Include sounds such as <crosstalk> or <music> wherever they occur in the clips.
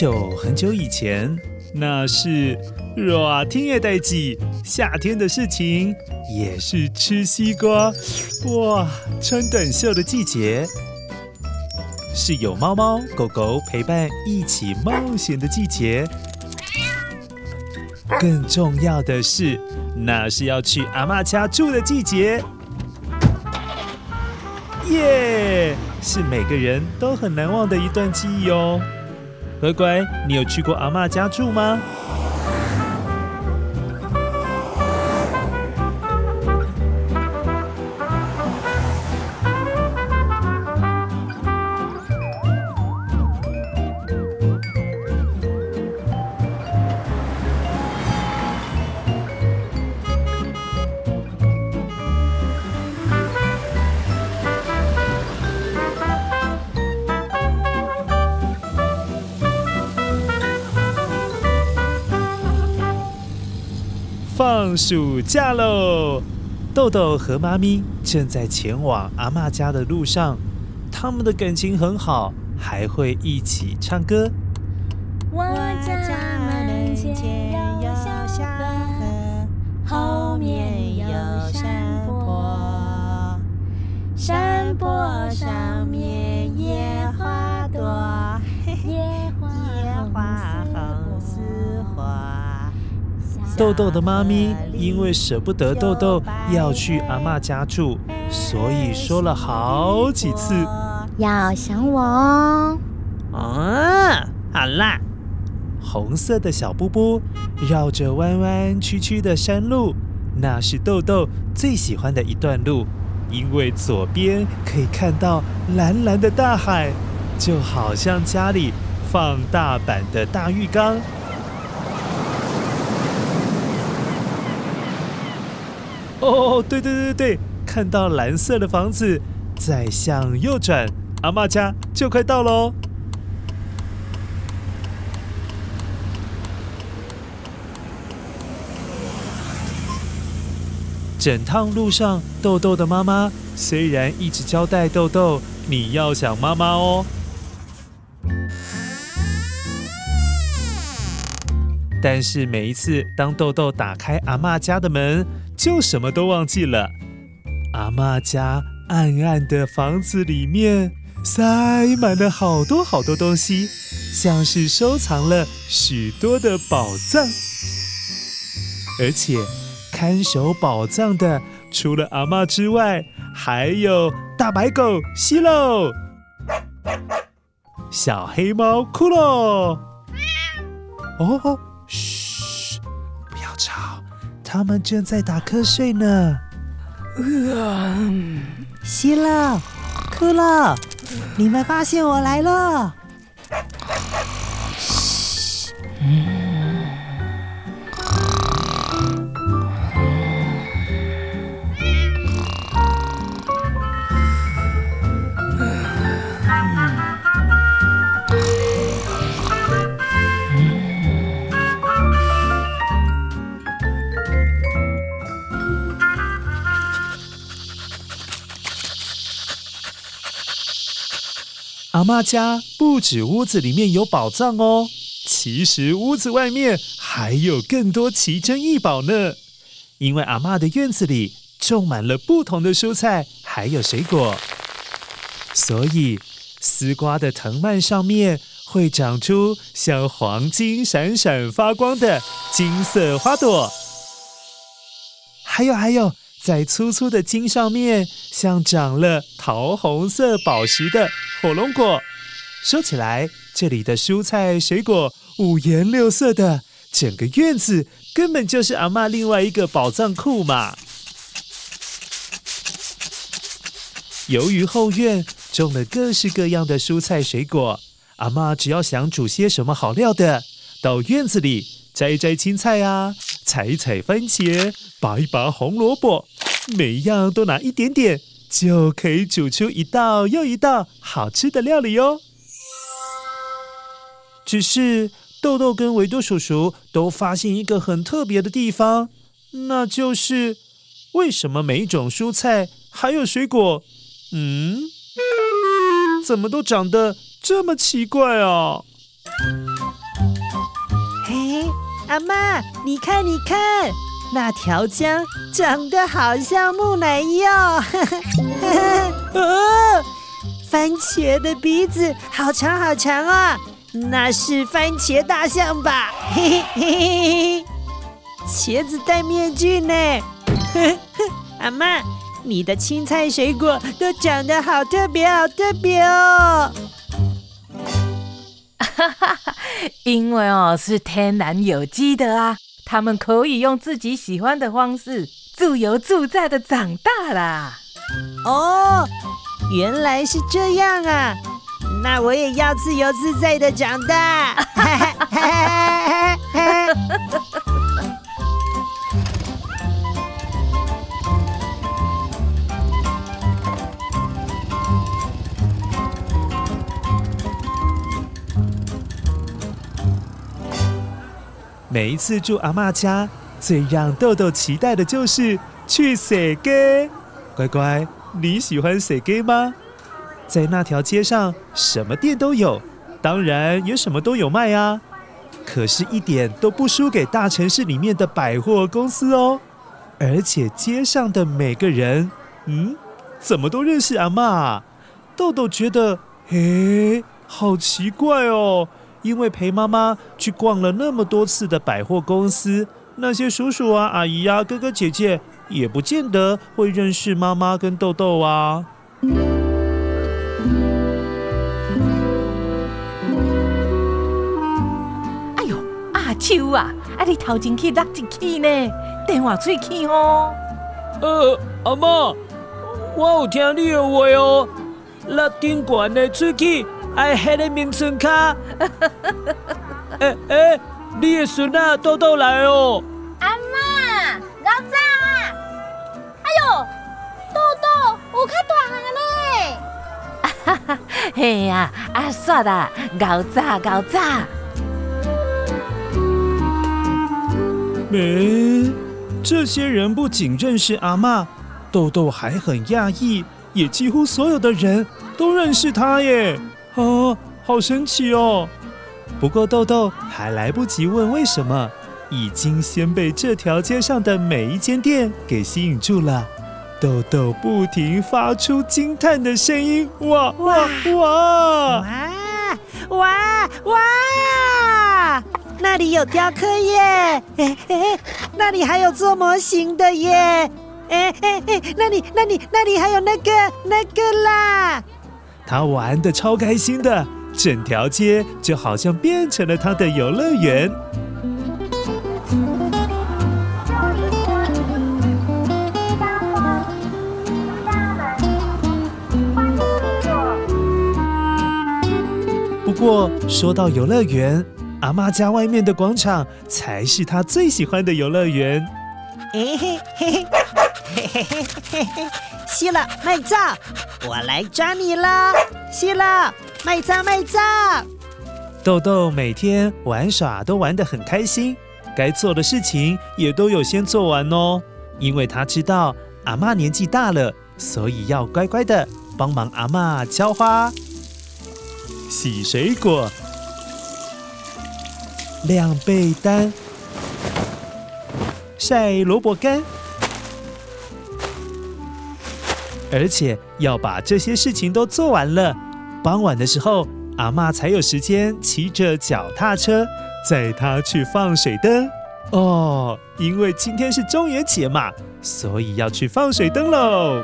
久很久以前，那是热天的代志，夏天的事情，也是吃西瓜、哇，穿短袖的季节，是有猫猫狗狗陪伴一起冒险的季节。更重要的是，那是要去阿妈家住的季节。耶，是每个人都很难忘的一段记忆哦。乖乖，你有去过阿嬷家住吗？放暑假喽！豆豆和妈咪正在前往阿嬷家的路上，他们的感情很好，还会一起唱歌。豆豆的妈咪因为舍不得豆豆要去阿妈家住，所以说了好几次要想我哦。哦，好啦。红色的小布布绕着弯弯曲曲的山路，那是豆豆最喜欢的一段路，因为左边可以看到蓝蓝的大海，就好像家里放大版的大浴缸。哦，对对对对，看到蓝色的房子，再向右转，阿嬷家就快到喽。整趟路上，豆豆的妈妈虽然一直交代豆豆，你要想妈妈哦，但是每一次当豆豆打开阿嬷家的门，就什么都忘记了。阿嬷家暗暗的房子里面塞满了好多好多东西，像是收藏了许多的宝藏。而且看守宝藏的除了阿嬷之外，还有大白狗西喽，小黑猫酷喽。哦。他们正在打瞌睡呢。西乐，酷乐，你们发现我来了。嘘。阿妈家不止屋子里面有宝藏哦，其实屋子外面还有更多奇珍异宝呢。因为阿妈的院子里种满了不同的蔬菜，还有水果，所以丝瓜的藤蔓上面会长出像黄金闪闪发光的金色花朵。还有还有，在粗粗的茎上面，像长了桃红色宝石的火龙果。说起来，这里的蔬菜水果五颜六色的，整个院子。根本就是阿嬷另外一个宝藏库嘛！由于后院种了各式各样的蔬菜水果，阿嬷只要想煮些什么好料的，到院子里摘一摘青菜啊，采一采番茄，拔一拔红萝卜，每一样都拿一点点，就可以煮出一道又一道好吃的料理哦。只是。豆豆跟维多叔叔都发现一个很特别的地方，那就是为什么每一种蔬菜还有水果，嗯，怎么都长得这么奇怪啊？嘿，阿妈，你看，你看，那条江长得好像木乃伊哦。<laughs> 哦，番茄的鼻子好长好长啊！那是番茄大象吧？嘿嘿嘿嘿嘿，茄子戴面具呢？<laughs> 阿妈，你的青菜水果都长得好特别，好特别哦！哈哈哈，因为哦是天然有机的啊，他们可以用自己喜欢的方式自由自在的长大啦。哦，原来是这样啊！那我也要自由自在的长大。<laughs> 每一次住阿嬷家，最让豆豆期待的就是去踅街。乖乖，你喜欢踅街吗？在那条街上，什么店都有，当然也什么都有卖啊。可是，一点都不输给大城市里面的百货公司哦。而且，街上的每个人，嗯，怎么都认识阿嬷？豆豆觉得，嘿，好奇怪哦。因为陪妈妈去逛了那么多次的百货公司，那些叔叔啊、阿姨啊、哥哥姐姐，也不见得会认识妈妈跟豆豆啊。哎呦，阿秋啊，啊你头前去落一去呢？电话吹去哦。呃，阿嬷，我有听你的话哦。落顶悬的吹气，爱迄个名称卡。<laughs> 哎哎，你的孙啊，豆豆来哦。阿嬷，老早啊。哎呦，豆豆有较大汉嘞。哈哈，嘿呀，阿煞啦，老早老早。没，这些人不仅认识阿嬷，豆豆还很讶异，也几乎所有的人都认识他耶！啊，好神奇哦！不过豆豆还来不及问为什么，已经先被这条街上的每一间店给吸引住了。豆豆不停发出惊叹的声音：哇哇哇哇哇哇！那里有雕刻耶，哎哎，那里还有做模型的耶，哎哎哎，那里那里那里还有那个那个啦。他玩得超开心的，整条街就好像变成了他的游乐园。不过说到游乐园。阿妈家外面的广场才是她最喜欢的游乐园。嘿嘿嘿嘿嘿嘿嘿嘿，希乐麦照，我来抓你了！希乐麦照麦照。豆豆每天玩耍都玩得很开心，该做的事情也都有先做完哦。因为他知道阿嬷年纪大了，所以要乖乖的帮忙阿嬷浇花。洗水果、晾被单、晒萝卜干，而且要把这些事情都做完了，傍晚的时候，阿妈才有时间骑着脚踏车载他去放水灯。哦，因为今天是中元节嘛，所以要去放水灯喽。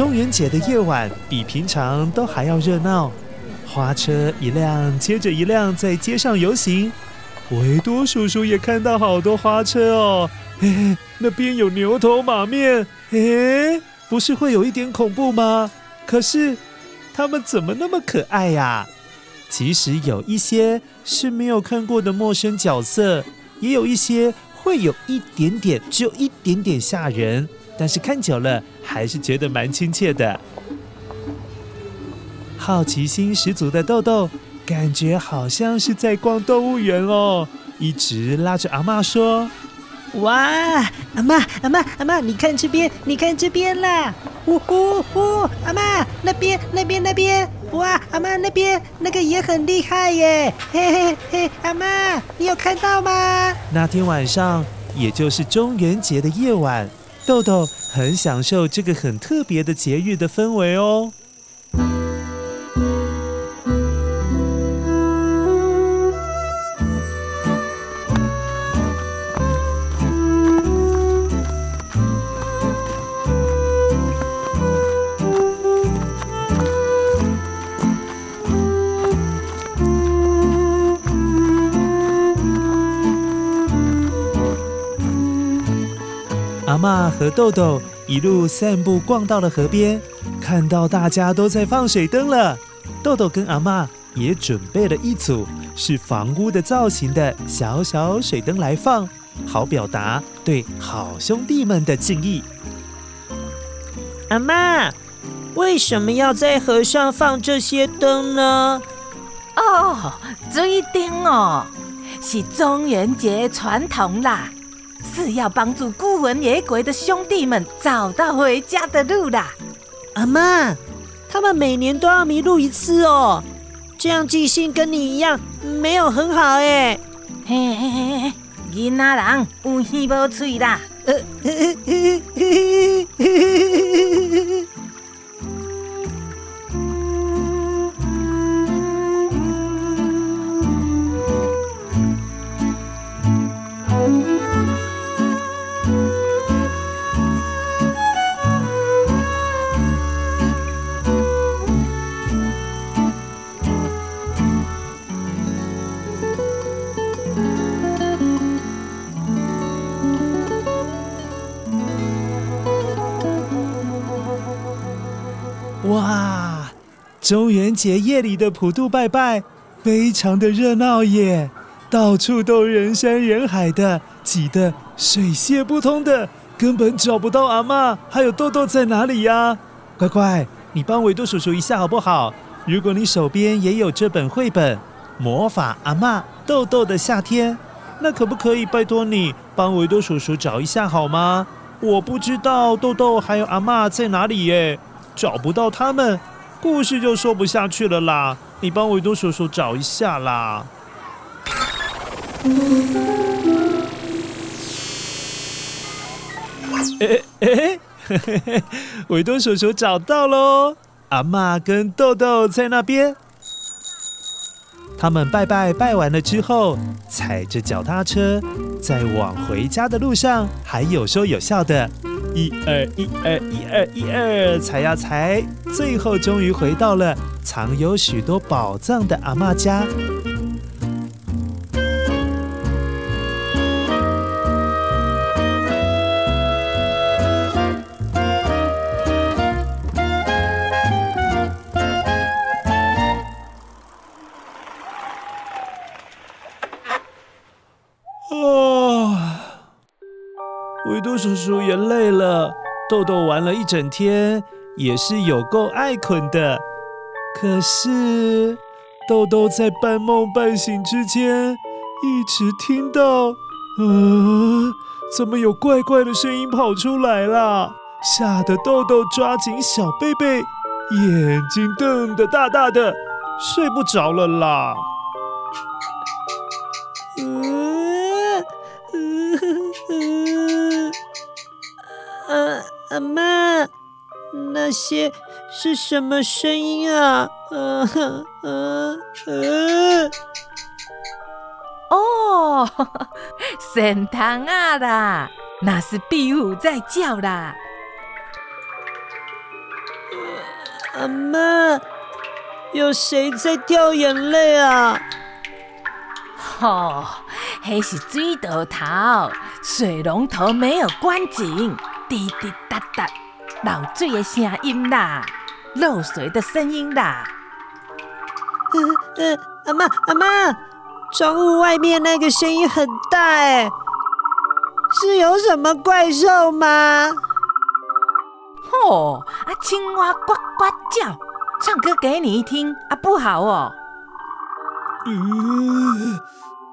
中元节的夜晚比平常都还要热闹，花车一辆接着一辆在街上游行。维多叔叔也看到好多花车哦，嘿 <laughs> 嘿，那边有牛头马面，诶，不是会有一点恐怖吗？可是他们怎么那么可爱呀？其实有一些是没有看过的陌生角色，也有一些会有一点点，只有一点点吓人。但是看久了，还是觉得蛮亲切的。好奇心十足的豆豆，感觉好像是在逛动物园哦，一直拉着阿嬷说：“哇，阿嬷，阿嬷，阿嬷，你看这边，你看这边啦！呜呼呼，阿嬷，那边，那边，那边，哇，阿嬷那边那个也很厉害耶！嘿嘿嘿，阿嬷，你有看到吗？”那天晚上，也就是中元节的夜晚。豆豆很享受这个很特别的节日的氛围哦。阿嬷和豆豆一路散步，逛到了河边，看到大家都在放水灯了。豆豆跟阿妈也准备了一组是房屋的造型的小小水灯来放，好表达对好兄弟们的敬意。阿妈，为什么要在河上放这些灯呢？哦，水灯哦，是中元节传统啦。是要帮助孤魂野鬼的兄弟们找到回家的路啦。阿妈，他们每年都要迷路一次哦，这样记性跟你一样没有很好哎。嘿嘿嘿嘿，囡仔人有耳无嘴啦。呃中元节夜里的普渡拜拜，非常的热闹耶！到处都人山人海的，挤得水泄不通的，根本找不到阿嬷还有豆豆在哪里呀？乖乖，你帮维多叔叔一下好不好？如果你手边也有这本绘本《魔法阿嬷豆豆的夏天》，那可不可以拜托你帮维多叔叔找一下好吗？我不知道豆豆还有阿嬷在哪里耶。找不到他们，故事就说不下去了啦！你帮维多叔叔找一下啦。哎哎嘿嘿嘿，<laughs> 维多叔叔找到喽！阿嬷跟豆豆在那边。他们拜拜拜完了之后，踩着脚踏车，在往回家的路上还有说有笑的。一二一二一二一二踩呀踩最后终于回到了藏有许多宝藏的阿妈家。啊维多叔叔也豆豆玩了一整天，也是有够爱困的。可是豆豆在半梦半醒之间，一直听到，呃，怎么有怪怪的声音跑出来了？吓得豆豆抓紧小贝贝，眼睛瞪得大大的，睡不着了啦。妈，那些是什么声音啊？嗯嗯嗯。哦，神堂啊啦，那是壁虎在叫啦。阿妈，有谁在掉眼泪啊？哦，那是水龙头，水龙头没有关紧，滴滴答答漏水的声音啦，漏水的声音啦。嗯嗯，阿妈阿妈，窗户外面那个声音很大哎，是有什么怪兽吗？哦，啊，青蛙呱呱叫，唱歌给你听啊，不好哦。嗯，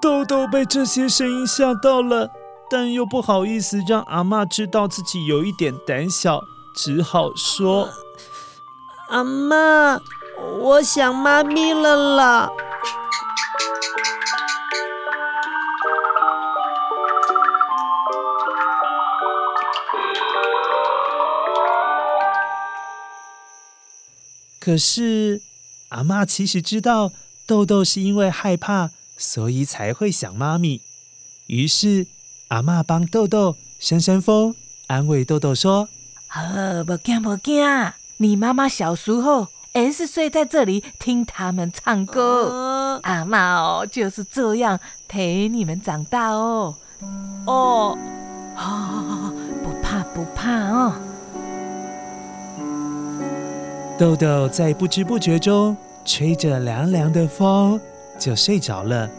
豆豆被这些声音吓到了，但又不好意思让阿妈知道自己有一点胆小，只好说：“阿妈，我想妈咪了啦。”可是，阿妈其实知道豆豆是因为害怕，所以才会想妈咪。于是，阿嬷帮豆豆扇扇风，安慰豆豆说：“呃，不惊不惊，你妈妈小时候也是睡在这里听他们唱歌。呃、阿嬷哦就是这样陪你们长大哦。哦，哦，不怕不怕哦。”豆豆在不知不觉中吹着凉凉的风，就睡着了。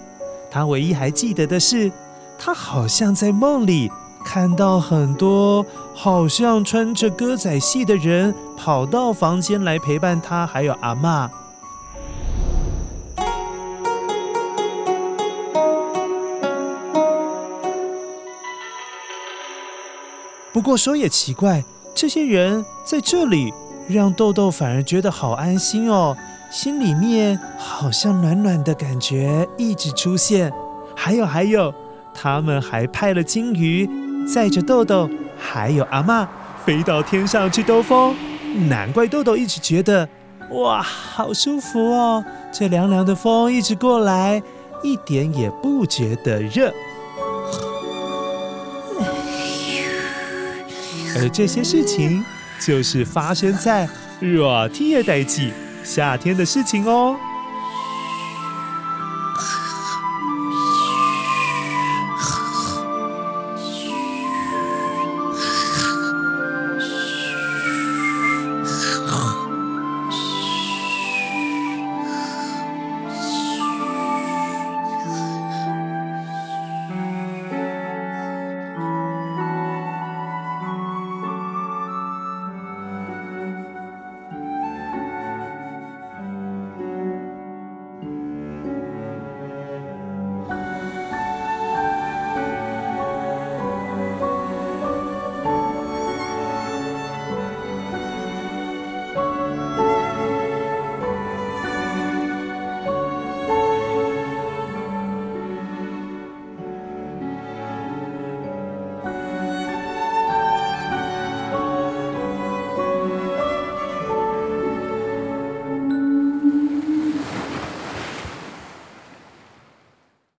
他唯一还记得的是，他好像在梦里看到很多好像穿着歌仔戏的人跑到房间来陪伴他，还有阿嬷。不过说也奇怪，这些人在这里。让豆豆反而觉得好安心哦，心里面好像暖暖的感觉一直出现。还有还有，他们还派了金鱼载着豆豆还有阿嬷飞到天上去兜风。难怪豆豆一直觉得哇，好舒服哦！这凉凉的风一直过来，一点也不觉得热。而这些事情。就是发生在热天的代际，夏天的事情哦。